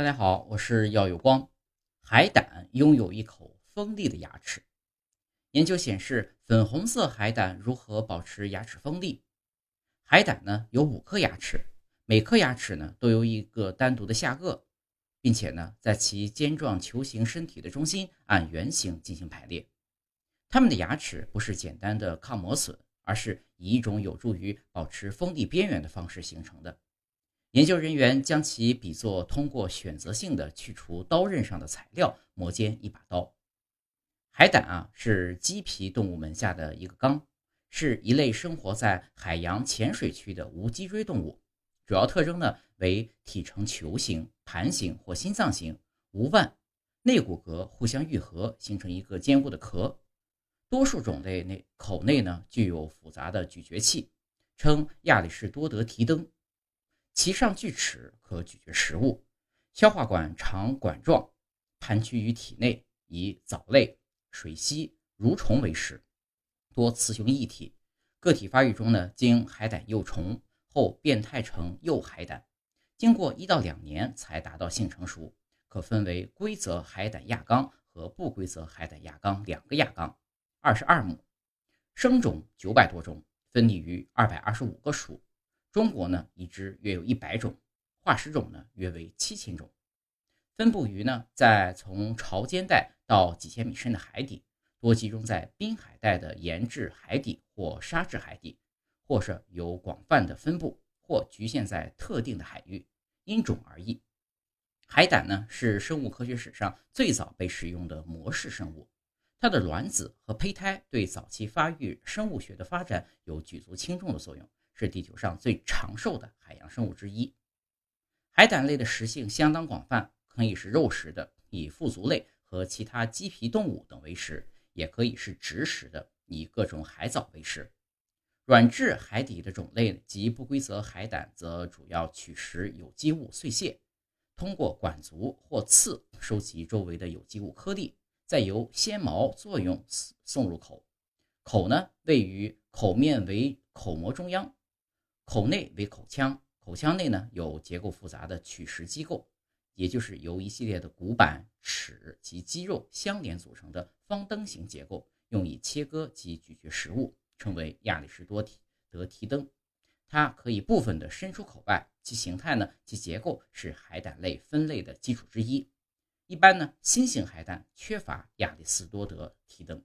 大家好，我是耀有光。海胆拥有一口锋利的牙齿。研究显示，粉红色海胆如何保持牙齿锋利？海胆呢有五颗牙齿，每颗牙齿呢都有一个单独的下颚，并且呢在其尖状球形身体的中心按圆形进行排列。它们的牙齿不是简单的抗磨损，而是以一种有助于保持锋利边缘的方式形成的。研究人员将其比作通过选择性的去除刀刃上的材料磨尖一把刀。海胆啊是鸡皮动物门下的一个纲，是一类生活在海洋浅水区的无脊椎动物。主要特征呢为体呈球形、盘形或心脏形，无腕，内骨骼互相愈合，形成一个坚固的壳。多数种类内口内呢具有复杂的咀嚼器，称亚里士多德提灯。其上锯齿，可咀嚼食物。消化管长管状，盘踞于体内，以藻类、水螅、蠕虫为食，多雌雄异体。个体发育中呢，经海胆幼虫后变态成幼海胆，经过一到两年才达到性成熟。可分为规则海胆亚纲和不规则海胆亚纲两个亚纲，二十二目，生种九百多种，分立于二百二十五个属。中国呢，已知约有一百种，化石种呢约为七千种，分布于呢在从潮间带到几千米深的海底，多集中在滨海带的盐质海底或沙质海底，或是有广泛的分布，或局限在特定的海域，因种而异。海胆呢是生物科学史上最早被使用的模式生物，它的卵子和胚胎对早期发育生物学的发展有举足轻重的作用。是地球上最长寿的海洋生物之一。海胆类的食性相当广泛，可以是肉食的，以腹足类和其他鸡皮动物等为食；也可以是植食的，以各种海藻为食。软质海底的种类及不规则海胆则主要取食有机物碎屑，通过管足或刺收集周围的有机物颗粒，再由纤毛作用送入口。口呢，位于口面为口膜中央。口内为口腔，口腔内呢有结构复杂的取食机构，也就是由一系列的骨板、齿及肌肉相连组成的方灯形结构，用以切割及咀嚼食物，称为亚里士多德提灯。它可以部分的伸出口外，其形态呢及结构是海胆类分类的基础之一。一般呢，新型海胆缺乏亚里士多德提灯。